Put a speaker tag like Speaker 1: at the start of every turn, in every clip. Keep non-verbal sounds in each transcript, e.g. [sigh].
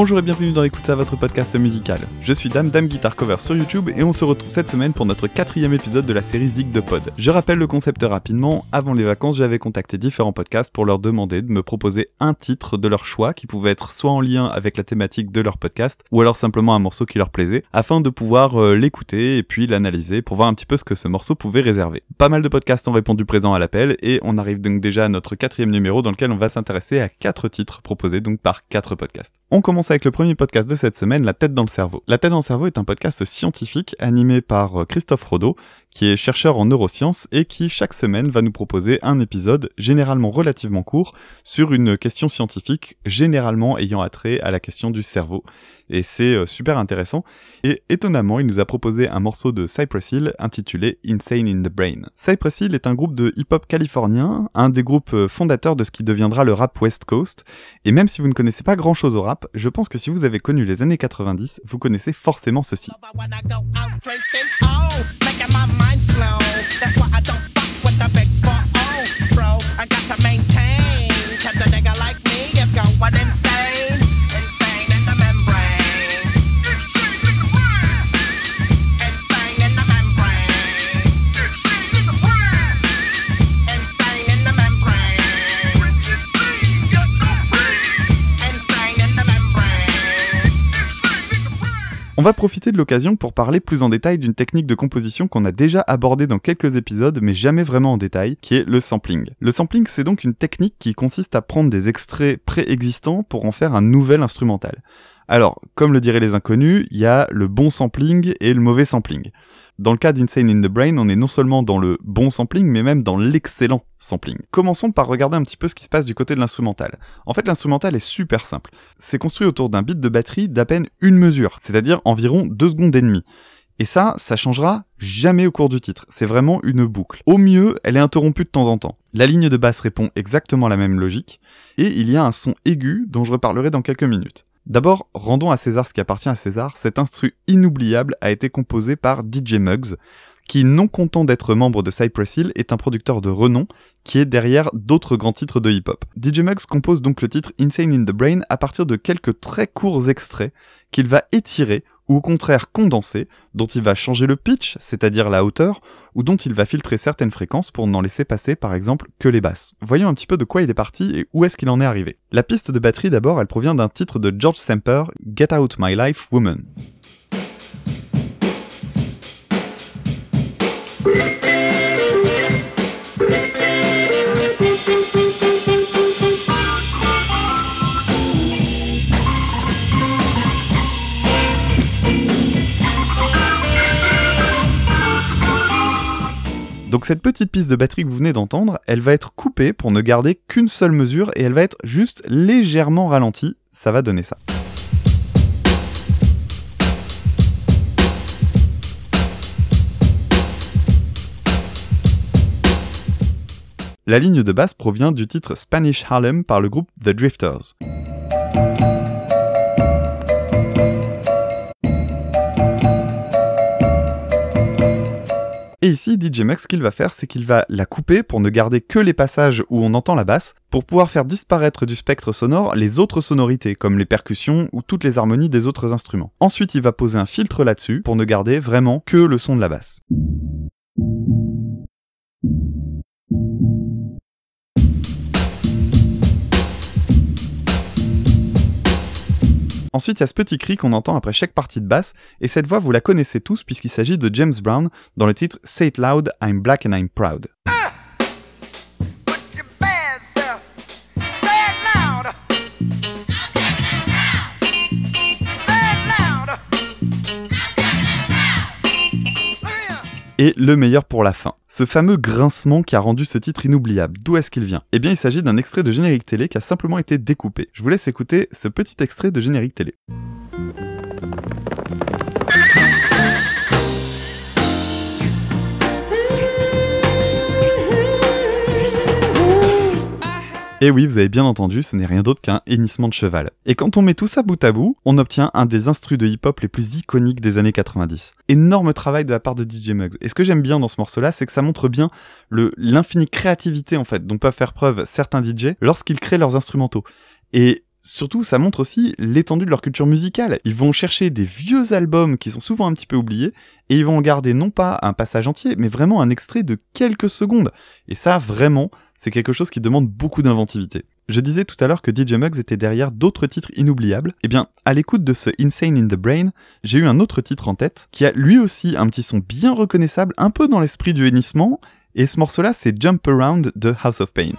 Speaker 1: Bonjour et bienvenue dans Écoute ça, votre podcast musical. Je suis Dame, Dame Guitar Cover sur YouTube et on se retrouve cette semaine pour notre quatrième épisode de la série Zig de Pod. Je rappelle le concept rapidement, avant les vacances j'avais contacté différents podcasts pour leur demander de me proposer un titre de leur choix qui pouvait être soit en lien avec la thématique de leur podcast ou alors simplement un morceau qui leur plaisait afin de pouvoir euh, l'écouter et puis l'analyser pour voir un petit peu ce que ce morceau pouvait réserver. Pas mal de podcasts ont répondu présent à l'appel et on arrive donc déjà à notre quatrième numéro dans lequel on va s'intéresser à quatre titres proposés donc par quatre podcasts. On commence avec le premier podcast de cette semaine, La tête dans le cerveau. La tête dans le cerveau est un podcast scientifique animé par euh, Christophe Rodeau, qui est chercheur en neurosciences et qui chaque semaine va nous proposer un épisode généralement relativement court sur une question scientifique, généralement ayant attrait à la question du cerveau. Et c'est euh, super intéressant. Et étonnamment, il nous a proposé un morceau de Cypress Hill intitulé Insane in the Brain. Cypress Hill est un groupe de hip-hop californien, un des groupes euh, fondateurs de ce qui deviendra le rap West Coast. Et même si vous ne connaissez pas grand chose au rap, je pense que si vous avez connu les années 90, vous connaissez forcément ceci.
Speaker 2: mind slow. That's why I don't fuck with the big four. Oh, bro, I got to maintain. Cause a nigga like me is going insane.
Speaker 1: On va profiter de l'occasion pour parler plus en détail d'une technique de composition qu'on a déjà abordée dans quelques épisodes mais jamais vraiment en détail, qui est le sampling. Le sampling c'est donc une technique qui consiste à prendre des extraits préexistants pour en faire un nouvel instrumental. Alors, comme le diraient les inconnus, il y a le bon sampling et le mauvais sampling. Dans le cas d'Insane in the Brain, on est non seulement dans le bon sampling, mais même dans l'excellent sampling. Commençons par regarder un petit peu ce qui se passe du côté de l'instrumental. En fait, l'instrumental est super simple. C'est construit autour d'un bit de batterie d'à peine une mesure, c'est-à-dire environ 2 secondes et demie. Et ça, ça changera jamais au cours du titre. C'est vraiment une boucle. Au mieux, elle est interrompue de temps en temps. La ligne de basse répond exactement à la même logique, et il y a un son aigu dont je reparlerai dans quelques minutes. D'abord, rendons à César ce qui appartient à César, cet instru inoubliable a été composé par DJ Muggs, qui, non content d'être membre de Cypress Hill, est un producteur de renom qui est derrière d'autres grands titres de hip-hop. DJ Muggs compose donc le titre Insane in the Brain à partir de quelques très courts extraits qu'il va étirer ou au contraire condenser, dont il va changer le pitch, c'est-à-dire la hauteur, ou dont il va filtrer certaines fréquences pour n'en laisser passer par exemple que les basses. Voyons un petit peu de quoi il est parti et où est-ce qu'il en est arrivé. La piste de batterie d'abord, elle provient d'un titre de George Samper, Get Out My Life Woman. Donc cette petite piste de batterie que vous venez d'entendre, elle va être coupée pour ne garder qu'une seule mesure et elle va être juste légèrement ralentie. Ça va donner ça. La ligne de basse provient du titre Spanish Harlem par le groupe The Drifters. Et ici, DJ Max, ce qu'il va faire, c'est qu'il va la couper pour ne garder que les passages où on entend la basse, pour pouvoir faire disparaître du spectre sonore les autres sonorités, comme les percussions ou toutes les harmonies des autres instruments. Ensuite, il va poser un filtre là-dessus pour ne garder vraiment que le son de la basse. Ensuite, il y a ce petit cri qu'on entend après chaque partie de basse, et cette voix, vous la connaissez tous puisqu'il s'agit de James Brown dans le titre Say It Loud, I'm Black and I'm Proud. Et le meilleur pour la fin. Ce fameux grincement qui a rendu ce titre inoubliable, d'où est-ce qu'il vient? Eh bien il s'agit d'un extrait de générique télé qui a simplement été découpé. Je vous laisse écouter ce petit extrait de générique télé. Et oui, vous avez bien entendu, ce n'est rien d'autre qu'un hennissement de cheval. Et quand on met tout ça bout à bout, on obtient un des instrus de hip-hop les plus iconiques des années 90. Énorme travail de la part de DJ Muggs. Et ce que j'aime bien dans ce morceau-là, c'est que ça montre bien l'infinie créativité, en fait, dont peuvent faire preuve certains DJ lorsqu'ils créent leurs instrumentaux. Et Surtout, ça montre aussi l'étendue de leur culture musicale. Ils vont chercher des vieux albums qui sont souvent un petit peu oubliés, et ils vont en garder non pas un passage entier, mais vraiment un extrait de quelques secondes. Et ça, vraiment, c'est quelque chose qui demande beaucoup d'inventivité. Je disais tout à l'heure que DJ Muggs était derrière d'autres titres inoubliables. Eh bien, à l'écoute de ce Insane in the Brain, j'ai eu un autre titre en tête, qui a lui aussi un petit son bien reconnaissable, un peu dans l'esprit du hennissement, et ce morceau-là, c'est Jump Around de House of Pain.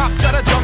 Speaker 1: cops at a job.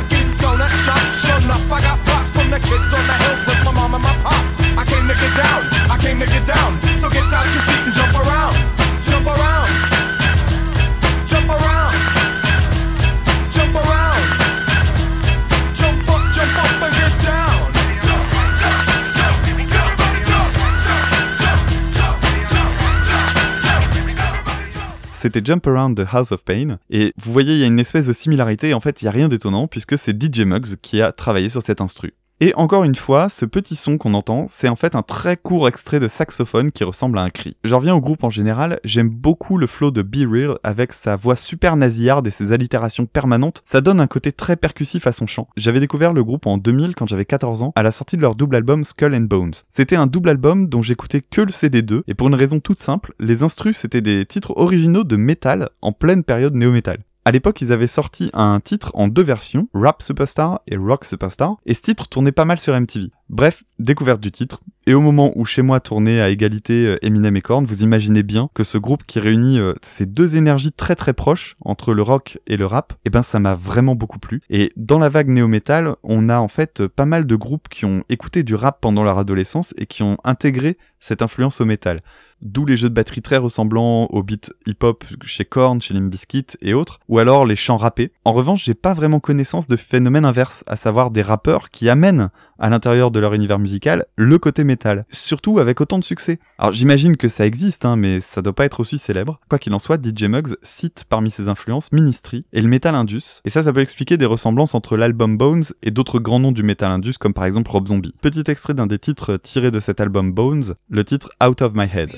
Speaker 1: C'était Jump Around the House of Pain. Et vous voyez, il y a une espèce de similarité. En fait, il n'y a rien d'étonnant puisque c'est DJ Muggs qui a travaillé sur cet instru. Et encore une fois, ce petit son qu'on entend, c'est en fait un très court extrait de saxophone qui ressemble à un cri. Je reviens au groupe en général, j'aime beaucoup le flow de Be Real avec sa voix super nasillarde et ses allitérations permanentes, ça donne un côté très percussif à son chant. J'avais découvert le groupe en 2000 quand j'avais 14 ans, à la sortie de leur double album Skull and Bones. C'était un double album dont j'écoutais que le CD2, et pour une raison toute simple, les instrus c'était des titres originaux de métal en pleine période néo-metal. À l'époque, ils avaient sorti un titre en deux versions, Rap Superstar et Rock Superstar, et ce titre tournait pas mal sur MTV. Bref, découverte du titre, et au moment où chez moi tournait à égalité euh, Eminem et Korn, vous imaginez bien que ce groupe qui réunit euh, ces deux énergies très très proches entre le rock et le rap, eh ben ça m'a vraiment beaucoup plu. Et dans la vague néo-metal, on a en fait pas mal de groupes qui ont écouté du rap pendant leur adolescence et qui ont intégré cette influence au métal. D'où les jeux de batterie très ressemblants au beat hip-hop chez Korn, chez Limp Bizkit et autres, ou alors les chants rappés. En revanche, j'ai pas vraiment connaissance de phénomène inverse, à savoir des rappeurs qui amènent à l'intérieur de leur univers musical le côté métal, surtout avec autant de succès. Alors j'imagine que ça existe, hein, mais ça doit pas être aussi célèbre. Quoi qu'il en soit, DJ Muggs cite parmi ses influences Ministry et le Metal Indus, et ça ça peut expliquer des ressemblances entre l'album Bones et d'autres grands noms du Metal Indus comme par exemple Rob Zombie. Petit extrait d'un des titres tirés de cet album Bones, le titre Out of My Head.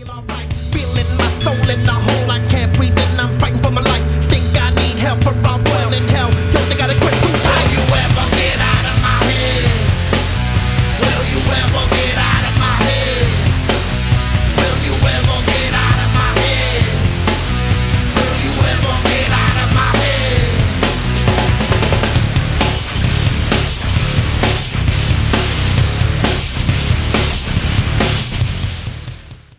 Speaker 1: Feeling my soul in the hole.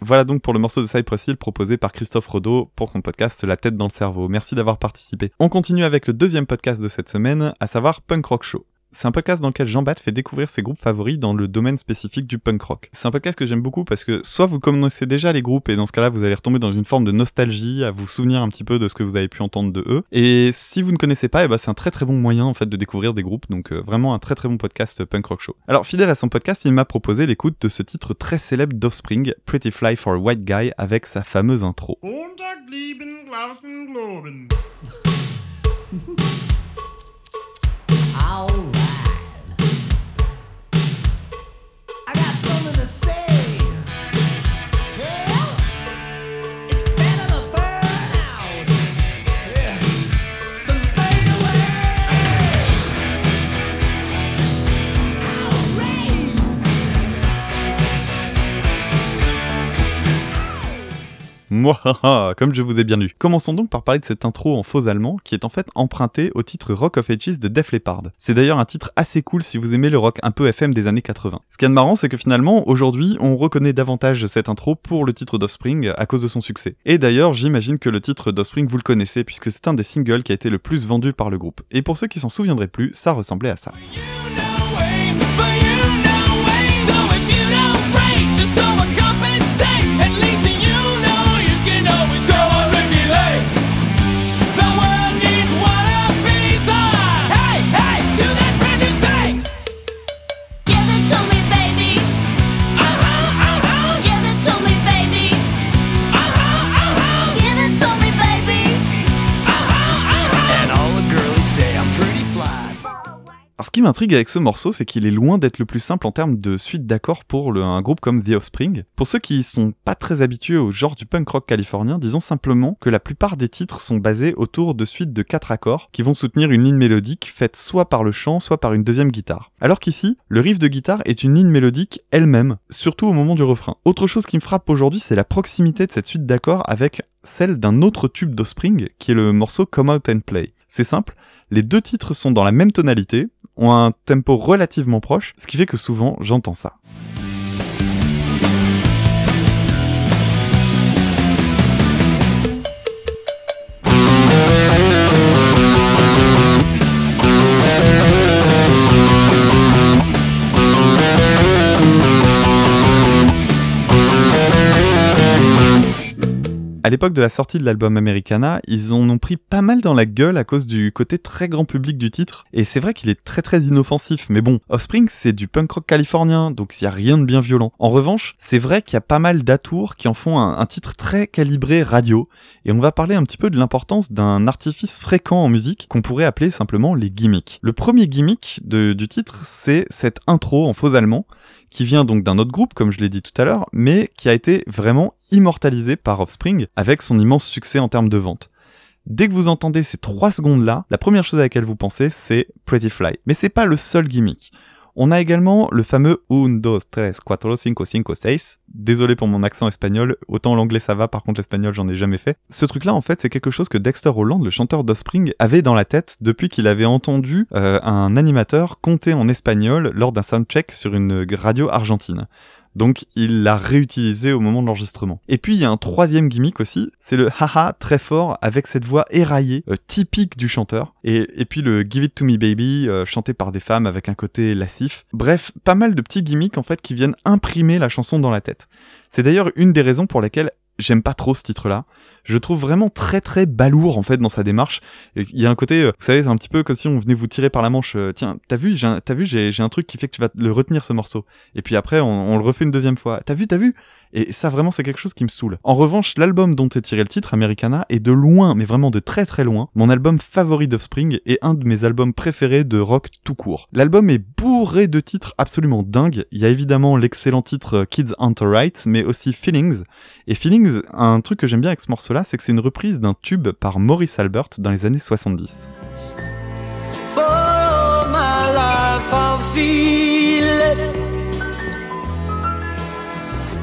Speaker 1: Voilà donc pour le morceau de Cypress Hill proposé par Christophe Rodeau pour son podcast La tête dans le cerveau. Merci d'avoir participé. On continue avec le deuxième podcast de cette semaine, à savoir Punk Rock Show. C'est un podcast dans lequel Jean-Bat fait découvrir ses groupes favoris dans le domaine spécifique du punk rock. C'est un podcast que j'aime beaucoup parce que soit vous connaissez déjà les groupes et dans ce cas-là vous allez retomber dans une forme de nostalgie, à vous souvenir un petit peu de ce que vous avez pu entendre de eux. Et si vous ne connaissez pas, et eh ben c'est un très très bon moyen en fait de découvrir des groupes, donc euh, vraiment un très très bon podcast punk rock show. Alors fidèle à son podcast, il m'a proposé l'écoute de ce titre très célèbre d'Offspring, Pretty Fly for a White Guy, avec sa fameuse intro. [laughs] Alright. I got something to say. Moi, [laughs] comme je vous ai bien lu. Commençons donc par parler de cette intro en faux allemand qui est en fait empruntée au titre Rock of Ages de Def Leppard. C'est d'ailleurs un titre assez cool si vous aimez le rock un peu FM des années 80. Ce qui est marrant, c'est que finalement, aujourd'hui, on reconnaît davantage cette intro pour le titre d'Offspring à cause de son succès. Et d'ailleurs, j'imagine que le titre d'Offspring vous le connaissez puisque c'est un des singles qui a été le plus vendu par le groupe. Et pour ceux qui s'en souviendraient plus, ça ressemblait à ça. Qui m'intrigue avec ce morceau, c'est qu'il est loin d'être le plus simple en termes de suite d'accords pour un groupe comme The Offspring. Pour ceux qui sont pas très habitués au genre du punk rock californien, disons simplement que la plupart des titres sont basés autour de suites de quatre accords qui vont soutenir une ligne mélodique faite soit par le chant, soit par une deuxième guitare. Alors qu'ici, le riff de guitare est une ligne mélodique elle-même, surtout au moment du refrain. Autre chose qui me frappe aujourd'hui, c'est la proximité de cette suite d'accords avec celle d'un autre tube d'Ospring qui est le morceau Come Out and Play. C'est simple, les deux titres sont dans la même tonalité, ont un tempo relativement proche, ce qui fait que souvent j'entends ça. À l'époque de la sortie de l'album Americana, ils en ont pris pas mal dans la gueule à cause du côté très grand public du titre, et c'est vrai qu'il est très très inoffensif, mais bon, Offspring c'est du punk rock californien, donc il y a rien de bien violent. En revanche, c'est vrai qu'il y a pas mal d'atours qui en font un, titre très calibré radio, et on va parler un petit peu de l'importance d'un artifice fréquent en musique qu'on pourrait appeler simplement les gimmicks. Le premier gimmick du titre, c'est cette intro en faux allemand, qui vient donc d'un autre groupe, comme je l'ai dit tout à l'heure, mais qui a été vraiment immortalisé par Offspring avec son immense succès en termes de vente. Dès que vous entendez ces trois secondes-là, la première chose à laquelle vous pensez, c'est Pretty Fly. Mais c'est pas le seul gimmick. On a également le fameux un, dos, tres, cuatro, cinco, cinco, seis. Désolé pour mon accent espagnol, autant l'anglais ça va, par contre l'espagnol j'en ai jamais fait. Ce truc-là en fait c'est quelque chose que Dexter Holland, le chanteur d'Ospring, avait dans la tête depuis qu'il avait entendu euh, un animateur compter en espagnol lors d'un soundcheck sur une radio argentine. Donc il l'a réutilisé au moment de l'enregistrement. Et puis il y a un troisième gimmick aussi, c'est le haha très fort avec cette voix éraillée, euh, typique du chanteur. Et, puis le Give It To Me Baby, euh, chanté par des femmes avec un côté lascif. Bref, pas mal de petits gimmicks en fait qui viennent imprimer la chanson dans la tête. C'est d'ailleurs une des raisons pour lesquelles j'aime pas trop ce titre-là. Je trouve vraiment très très balourd en fait dans sa démarche. Il y a un côté, euh, vous savez, c'est un petit peu comme si on venait vous tirer par la manche. Euh, tiens, t'as vu, j'ai t'as vu, j'ai un truc qui fait que tu vas le retenir ce morceau. Et puis après, on, on le refait une deuxième fois. T'as vu, t'as vu? Et ça vraiment, c'est quelque chose qui me saoule. En revanche, l'album dont est tiré le titre, Americana, est de loin, mais vraiment de très très loin, mon album favori d'Offspring et un de mes albums préférés de rock tout court. L'album est bourré de titres absolument dingues. Il y a évidemment l'excellent titre euh, Kids Aren't Alright, mais aussi Feelings. Et Feelings, un truc que j'aime bien avec ce morceau-là, c'est que c'est une reprise d'un tube par Maurice Albert dans les années 70.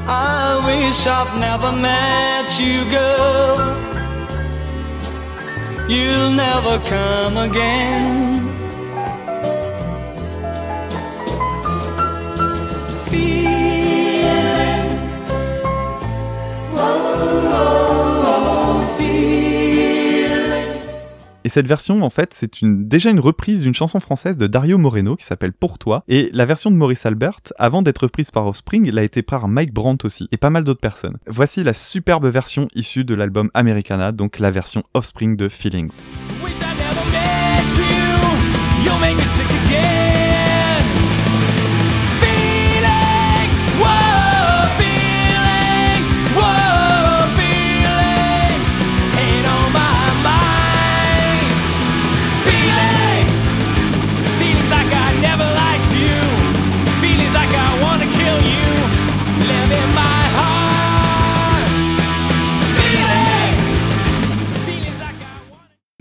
Speaker 1: I wish I've never met you, girl. You'll never come again. Et cette version, en fait, c'est déjà une reprise d'une chanson française de Dario Moreno qui s'appelle Pour toi. Et la version de Maurice Albert, avant d'être reprise par Offspring, elle a été par Mike Brandt aussi, et pas mal d'autres personnes. Voici la superbe version issue de l'album Americana, donc la version Offspring de Feelings.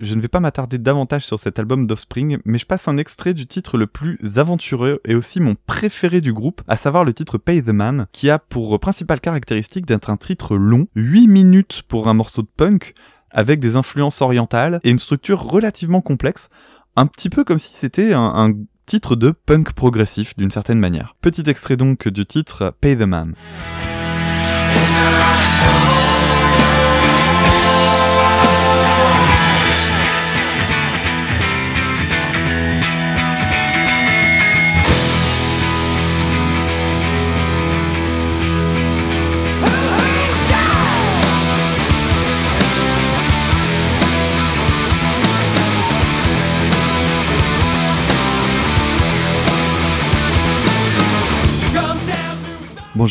Speaker 1: Je ne vais pas m'attarder davantage sur cet album d'Offspring, mais je passe un extrait du titre le plus aventureux et aussi mon préféré du groupe, à savoir le titre Pay the Man, qui a pour principale caractéristique d'être un titre long, 8 minutes pour un morceau de punk, avec des influences orientales et une structure relativement complexe, un petit peu comme si c'était un, un titre de punk progressif d'une certaine manière. Petit extrait donc du titre Pay the Man.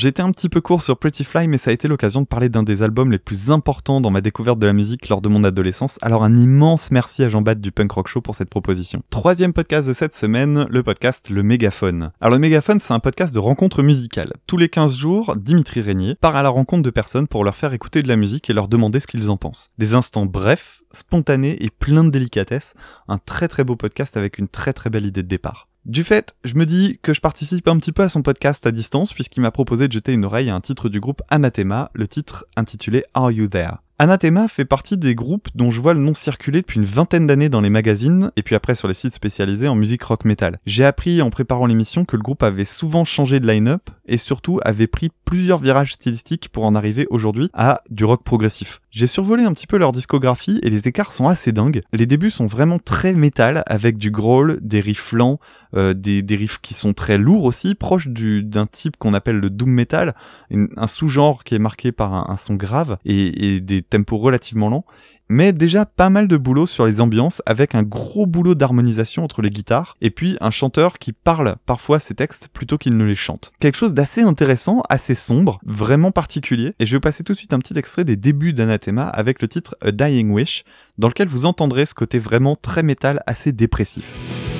Speaker 1: Été un petit peu court sur Pretty Fly, mais ça a été l'occasion de parler d'un des albums les plus importants dans ma découverte de la musique lors de mon adolescence. Alors un immense merci à Jean-Baptiste du Punk Rock Show pour cette proposition. Troisième podcast de cette semaine, le podcast Le Mégaphone. Alors le Mégaphone, c'est un podcast de rencontres musicales. Tous les 15 jours, Dimitri Régnier part à la rencontre de personnes pour leur faire écouter de la musique et leur demander ce qu'ils en pensent. Des instants brefs, spontanés et pleins de délicatesse. Un très très beau podcast avec une très très belle idée de départ. Du fait, je me dis que je participe un petit peu à son podcast à distance puisqu'il m'a proposé de jeter une oreille à un titre du groupe Anathema, le titre intitulé Are You There? Anathema fait partie des groupes dont je vois le nom circuler depuis une vingtaine d'années dans les magazines et puis après sur les sites spécialisés en musique rock metal. J'ai appris en préparant l'émission que le groupe avait souvent changé de line-up et surtout avait pris plusieurs virages stylistiques pour en arriver aujourd'hui à du rock progressif. J'ai survolé un petit peu leur discographie et les écarts sont assez dingues. Les débuts sont vraiment très métal avec du growl, des riffs lents, euh, des, des, riffs qui sont très lourds aussi, proches d'un type qu'on appelle le doom metal, un sous-genre qui est marqué par un, son grave et des tempo relativement lent, mais déjà pas mal de boulot sur les ambiances avec un gros boulot d'harmonisation entre les guitares et puis un chanteur qui parle parfois ses textes plutôt qu'il ne les chante. Quelque chose d'assez intéressant, assez sombre, vraiment particulier et je vais passer tout de suite un petit extrait des débuts d'Anathema avec le titre A Dying Wish dans lequel vous entendrez ce côté vraiment très métal assez dépressif.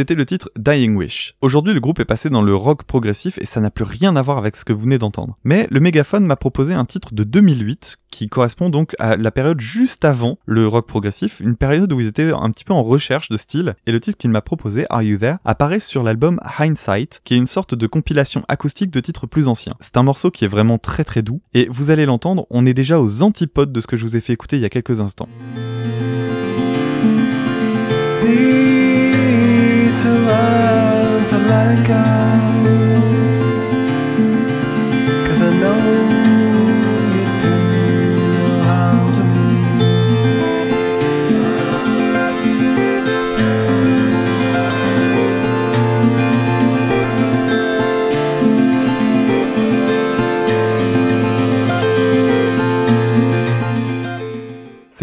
Speaker 1: C'était le titre Dying Wish. Aujourd'hui, le groupe est passé dans le rock progressif et ça n'a plus rien à voir avec ce que vous venez d'entendre. Mais le mégaphone m'a proposé un titre de 2008 qui correspond donc à la période juste avant le rock progressif, une période où ils étaient un petit peu en recherche de style. Et le titre qu'il m'a proposé, Are You There, apparaît sur l'album Hindsight, qui est une sorte de compilation acoustique de titres plus anciens. C'est un morceau qui est vraiment très très doux et vous allez l'entendre, on est déjà aux antipodes de ce que je vous ai fait écouter il y a quelques instants.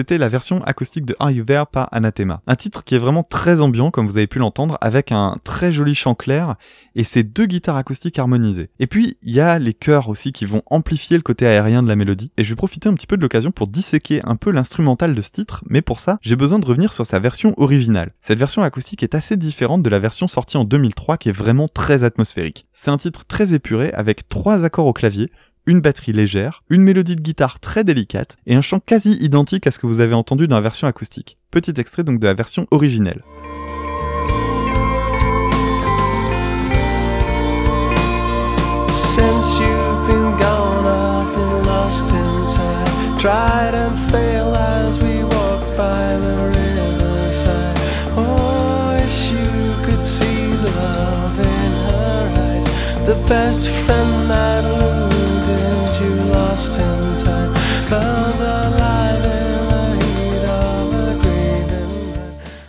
Speaker 1: C'était la version acoustique de Are You There par Anathema. Un titre qui est vraiment très ambiant, comme vous avez pu l'entendre, avec un très joli chant clair et ses deux guitares acoustiques harmonisées. Et puis, il y a les chœurs aussi qui vont amplifier le côté aérien de la mélodie. Et je vais profiter un petit peu de l'occasion pour disséquer un peu l'instrumental de ce titre, mais pour ça, j'ai besoin de revenir sur sa version originale. Cette version acoustique est assez différente de la version sortie en 2003 qui est vraiment très atmosphérique. C'est un titre très épuré avec trois accords au clavier, une batterie légère, une mélodie de guitare très délicate et un chant quasi identique à ce que vous avez entendu dans la version acoustique. Petit extrait donc de la version originelle.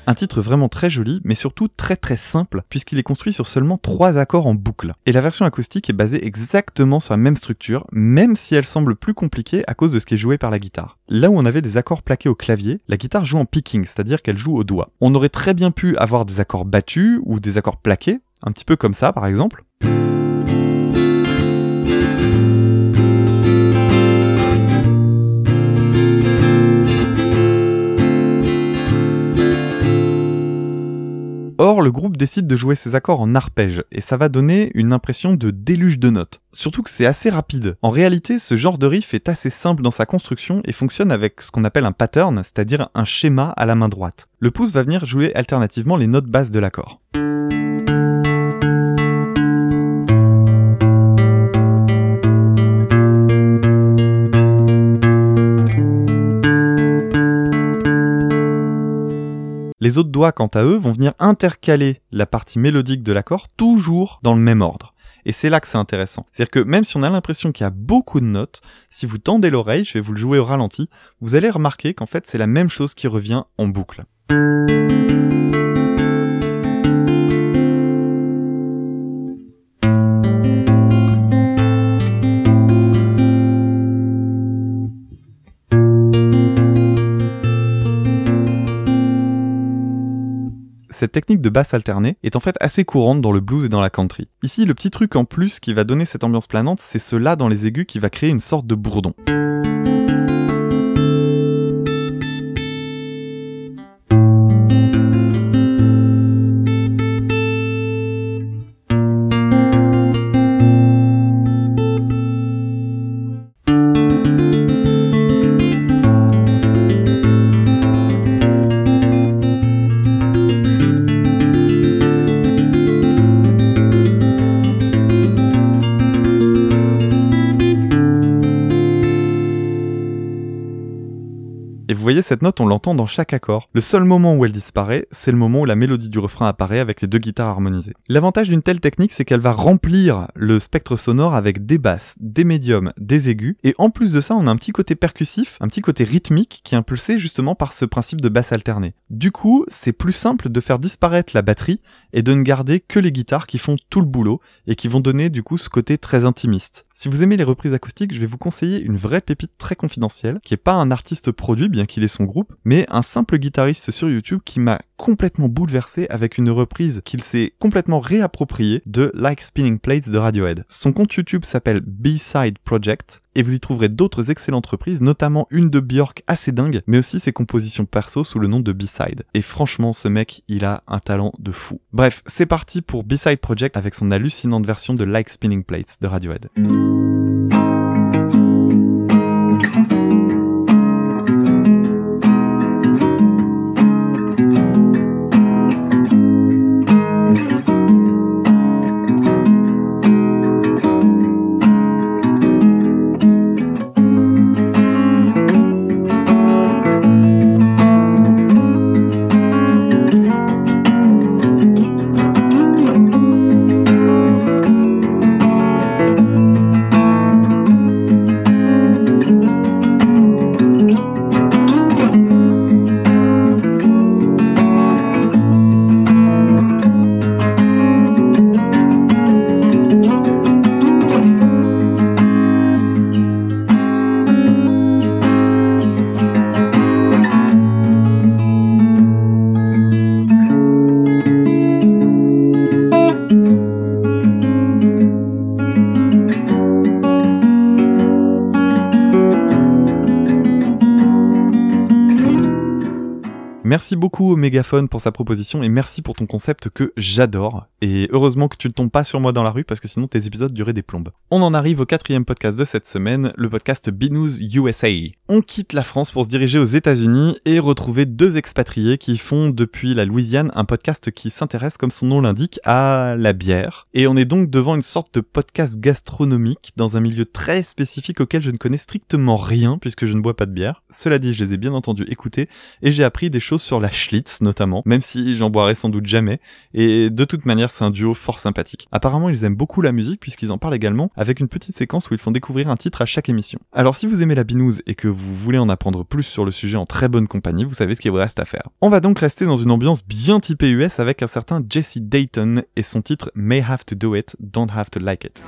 Speaker 1: Un titre vraiment très joli, mais surtout très très simple, puisqu'il est construit sur seulement trois accords en boucle. Et la version acoustique est basée exactement sur la même structure, même si elle semble plus compliquée à cause de ce qui est joué par la guitare. Là où on avait des accords plaqués au clavier, la guitare joue en picking, c'est-à-dire qu'elle joue au doigt. On aurait très bien pu avoir des accords battus ou des accords plaqués, un petit peu comme ça par exemple. Le groupe décide de jouer ses accords en arpège, et ça va donner une impression de déluge de notes. Surtout que c'est assez rapide. En réalité, ce genre de riff est assez simple dans sa construction et fonctionne avec ce qu'on appelle un pattern, c'est-à-dire un schéma à la main droite. Le pouce va venir jouer alternativement les notes basses de l'accord. Les autres doigts, quant à eux, vont venir intercaler la partie mélodique de l'accord toujours dans le même ordre. Et c'est là que c'est intéressant. C'est-à-dire que même si on a l'impression qu'il y a beaucoup de notes, si vous tendez l'oreille, je vais vous le jouer au ralenti, vous allez remarquer qu'en fait c'est la même chose qui revient en boucle. Cette technique de basse alternée est en fait assez courante dans le blues et dans la country. Ici, le petit truc en plus qui va donner cette ambiance planante, c'est ce là dans les aigus qui va créer une sorte de bourdon. Cette note, on l'entend dans chaque accord. Le seul moment où elle disparaît, c'est le moment où la mélodie du refrain apparaît avec les deux guitares harmonisées. L'avantage d'une telle technique, c'est qu'elle va remplir le spectre sonore avec des basses, des médiums, des aigus, et en plus de ça, on a un petit côté percussif, un petit côté rythmique qui est impulsé justement par ce principe de basse alternée. Du coup, c'est plus simple de faire disparaître la batterie et de ne garder que les guitares qui font tout le boulot et qui vont donner du coup ce côté très intimiste. Si vous aimez les reprises acoustiques, je vais vous conseiller une vraie pépite très confidentielle, qui est pas un artiste produit, bien qu'il ait son groupe, mais un simple guitariste sur YouTube qui m'a complètement bouleversé avec une reprise qu'il s'est complètement réappropriée de Like Spinning Plates de Radiohead. Son compte YouTube s'appelle B-Side Project, et vous y trouverez d'autres excellentes reprises, notamment une de Björk assez dingue, mais aussi ses compositions perso sous le nom de B-Side. Et franchement, ce mec, il a un talent de fou. Bref, c'est parti pour B-Side Project avec son hallucinante version de Like Spinning Plates de Radiohead. Merci au Mégaphone pour sa proposition et merci pour ton concept que j'adore. Et heureusement que tu ne tombes pas sur moi dans la rue parce que sinon tes épisodes duraient des plombes. On en arrive au quatrième podcast de cette semaine, le podcast B-News USA. On quitte la France pour se diriger aux États-Unis et retrouver deux expatriés qui font depuis la Louisiane un podcast qui s'intéresse, comme son nom l'indique, à la bière. Et on est donc devant une sorte de podcast gastronomique dans un milieu très spécifique auquel je ne connais strictement rien puisque je ne bois pas de bière. Cela dit, je les ai bien entendu écouter et j'ai appris des choses sur la Notamment, même si j'en boirai sans doute jamais, et de toute manière c'est un duo fort sympathique. Apparemment ils aiment beaucoup la musique puisqu'ils en parlent également avec une petite séquence où ils font découvrir un titre à chaque émission. Alors si vous aimez la binouze et que vous voulez en apprendre plus sur le sujet en très bonne compagnie, vous savez ce qu'il vous reste à faire. On va donc rester dans une ambiance bien typée US avec un certain Jesse Dayton et son titre May Have to Do It, Don't Have to Like It.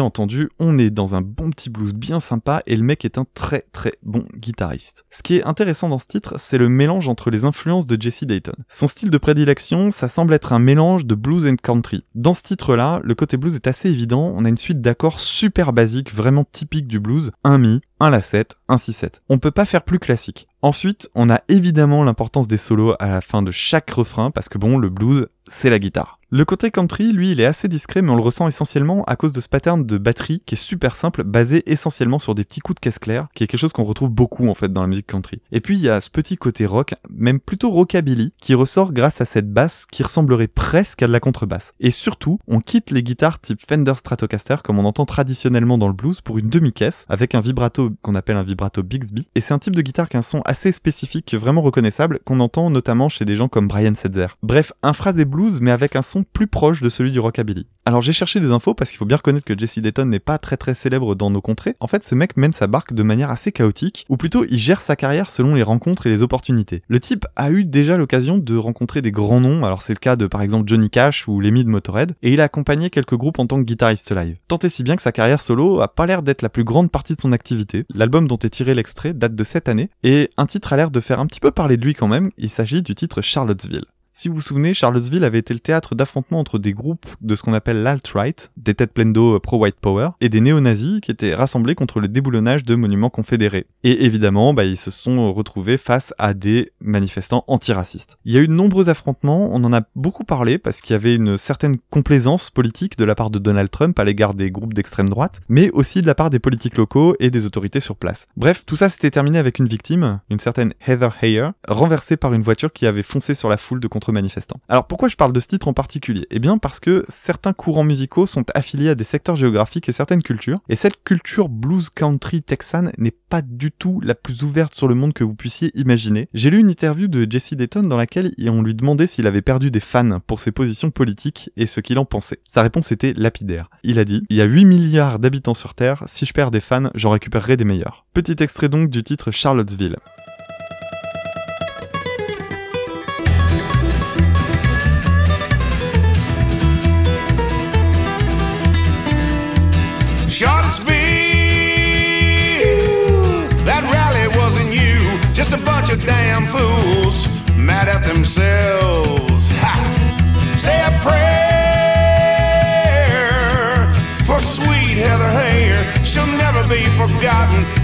Speaker 1: Entendu, on est dans un bon petit blues bien sympa et le mec est un très très bon guitariste. Ce qui est intéressant dans ce titre, c'est le mélange entre les influences de Jesse Dayton. Son style de prédilection, ça semble être un mélange de blues and country. Dans ce titre-là, le côté blues est assez évident, on a une suite d'accords super basiques, vraiment typiques du blues, un mi, un la7, un si7. On peut pas faire plus classique. Ensuite, on a évidemment l'importance des solos à la fin de chaque refrain parce que bon, le blues, c'est la guitare. Le côté country, lui, il est assez discret, mais on le ressent essentiellement à cause de ce pattern de batterie qui est super simple, basé essentiellement sur des petits coups de caisse claire, qui est quelque chose qu'on retrouve beaucoup en fait dans la musique country. Et puis il y a ce petit côté rock, même plutôt rockabilly, qui ressort grâce à cette basse qui ressemblerait presque à de la contrebasse. Et surtout, on quitte les guitares type Fender Stratocaster comme on entend traditionnellement dans le blues pour une demi-caisse avec un vibrato qu'on appelle un vibrato Bixby. Et c'est un type de guitare qui a un son assez spécifique, vraiment reconnaissable, qu'on entend notamment chez des gens comme Brian Setzer. Bref, un phrasé blues mais avec un son plus proche de celui du rockabilly. Alors j'ai cherché des infos parce qu'il faut bien reconnaître que Jesse Dayton n'est pas très très célèbre dans nos contrées. En fait, ce mec mène sa barque de manière assez chaotique, ou plutôt il gère sa carrière selon les rencontres et les opportunités. Le type a eu déjà l'occasion de rencontrer des grands noms, alors c'est le cas de par exemple Johnny Cash ou Lemmy de Motorhead, et il a accompagné quelques groupes en tant que guitariste live. Tant et si bien que sa carrière solo a pas l'air d'être la plus grande partie de son activité. L'album dont est tiré l'extrait date de cette année, et un titre a l'air de faire un petit peu parler de lui quand même, il s'agit du titre Charlottesville. Si vous vous souvenez, Charlottesville avait été le théâtre d'affrontements entre des groupes de ce qu'on appelle l'alt-right, des têtes pleines d'eau pro-white power, et des néo-nazis qui étaient rassemblés contre le déboulonnage de monuments confédérés. Et évidemment, bah, ils se sont retrouvés face à des manifestants antiracistes. Il y a eu de nombreux affrontements, on en a beaucoup parlé parce qu'il y avait une certaine complaisance politique de la part de Donald Trump à l'égard des groupes d'extrême droite, mais aussi de la part des politiques locaux et des autorités sur place. Bref, tout ça s'était terminé avec une victime, une certaine Heather Heyer, renversée par une voiture qui avait foncé sur la foule de manifestants. Alors pourquoi je parle de ce titre en particulier? Eh bien parce que certains courants musicaux sont affiliés à des secteurs géographiques et certaines cultures, et cette culture blues country texane n'est pas du tout la plus ouverte sur le monde que vous puissiez imaginer. J'ai lu une interview de Jesse Dayton dans laquelle on lui demandait s'il avait perdu des fans pour ses positions politiques et ce qu'il en pensait. Sa réponse était lapidaire. Il a dit Il y a 8 milliards d'habitants sur Terre, si je perds des fans, j'en récupérerai des meilleurs. Petit extrait donc du titre. Charlottesville,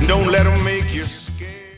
Speaker 3: don't let them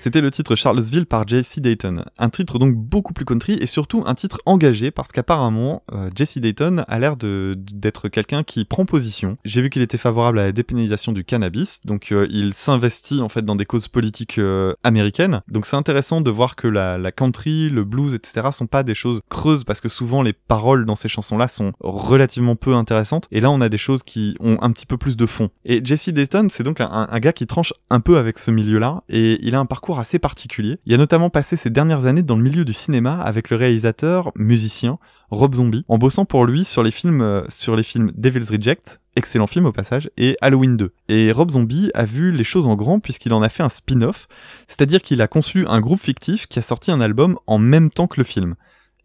Speaker 1: C'était le titre Charlottesville par Jesse Dayton. Un titre donc beaucoup plus country et surtout un titre engagé parce qu'apparemment euh, Jesse Dayton a l'air d'être quelqu'un qui prend position. J'ai vu qu'il était favorable à la dépénalisation du cannabis, donc euh, il s'investit en fait dans des causes politiques euh, américaines. Donc c'est intéressant de voir que la, country, le blues, etc. sont pas des choses creuses parce que souvent les paroles dans ces chansons-là sont relativement peu intéressantes. Et là on a des choses qui ont un petit peu plus de fond. Et Jesse Dayton c'est donc un gars qui tranche un peu avec ce milieu-là et il a un parcours assez particulier. Il a notamment passé ses dernières années dans le milieu du cinéma avec le réalisateur, musicien Rob Zombie, en bossant pour lui sur les films, euh, sur les films Devil's Reject, excellent film au passage, et Halloween 2. Et Rob Zombie a vu les choses en grand puisqu'il en a fait un spin-off, c'est-à-dire qu'il a conçu un groupe fictif qui a sorti un album en même temps que le film.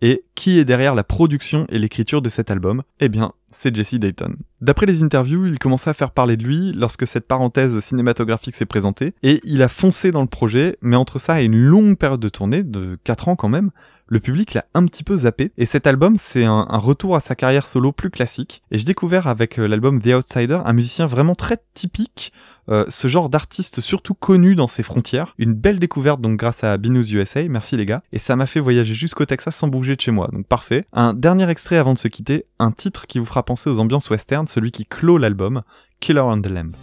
Speaker 1: Et qui est derrière la production et l'écriture de cet album? Eh bien, c'est Jesse Dayton. D'après les interviews, il commençait à faire parler de lui lorsque cette parenthèse cinématographique s'est présentée, et il a foncé dans le projet, mais entre ça et une longue période de tournée, de 4 ans quand même, le public l'a un petit peu zappé, et cet album c'est un, retour à sa carrière solo plus classique, et j'ai découvert avec euh, l'album The Outsider un musicien vraiment très typique, euh, ce genre d'artiste surtout connu dans ses frontières. Une belle découverte donc grâce à Binous USA, merci les gars. Et ça m'a fait voyager jusqu'au Texas sans bouger de chez moi, donc parfait. Un dernier extrait avant de se quitter, un titre qui vous fera penser aux ambiances western, celui qui clôt l'album, Killer on the Lamb.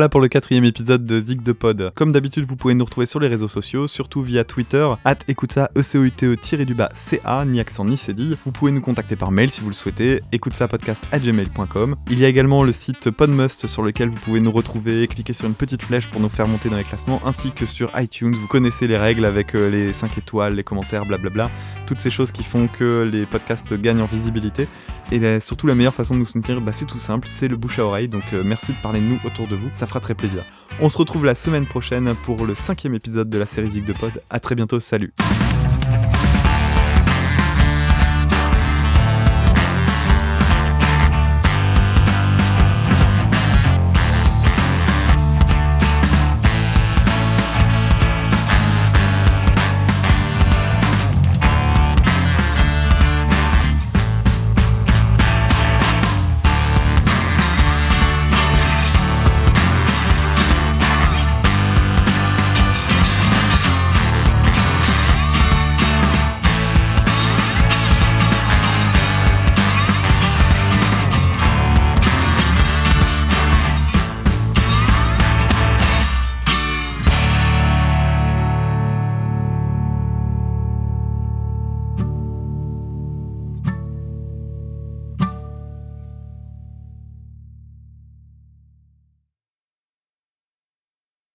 Speaker 1: Voilà pour le quatrième épisode de Zig de Pod. Comme d'habitude, vous pouvez nous retrouver sur les réseaux sociaux, surtout via Twitter, at écoute ça, e c o u t e du bas ca, ni accent ni cédille. Vous pouvez nous contacter par mail si vous le souhaitez, écoute ça podcast à gmail.com. Il y a également le site Podmust sur lequel vous pouvez nous retrouver, cliquer sur une petite flèche pour nous faire monter dans les classements, ainsi que sur iTunes. Vous connaissez les règles avec euh, les 5 étoiles, les commentaires, blablabla, toutes ces choses qui font que les podcasts gagnent en visibilité. Et surtout la meilleure façon de nous soutenir, bah, c'est tout simple, c'est le bouche à oreille, donc euh, merci de parler de nous autour de vous, ça fera très plaisir. On se retrouve la semaine prochaine pour le cinquième épisode de la série Zig de Pod, à très bientôt, salut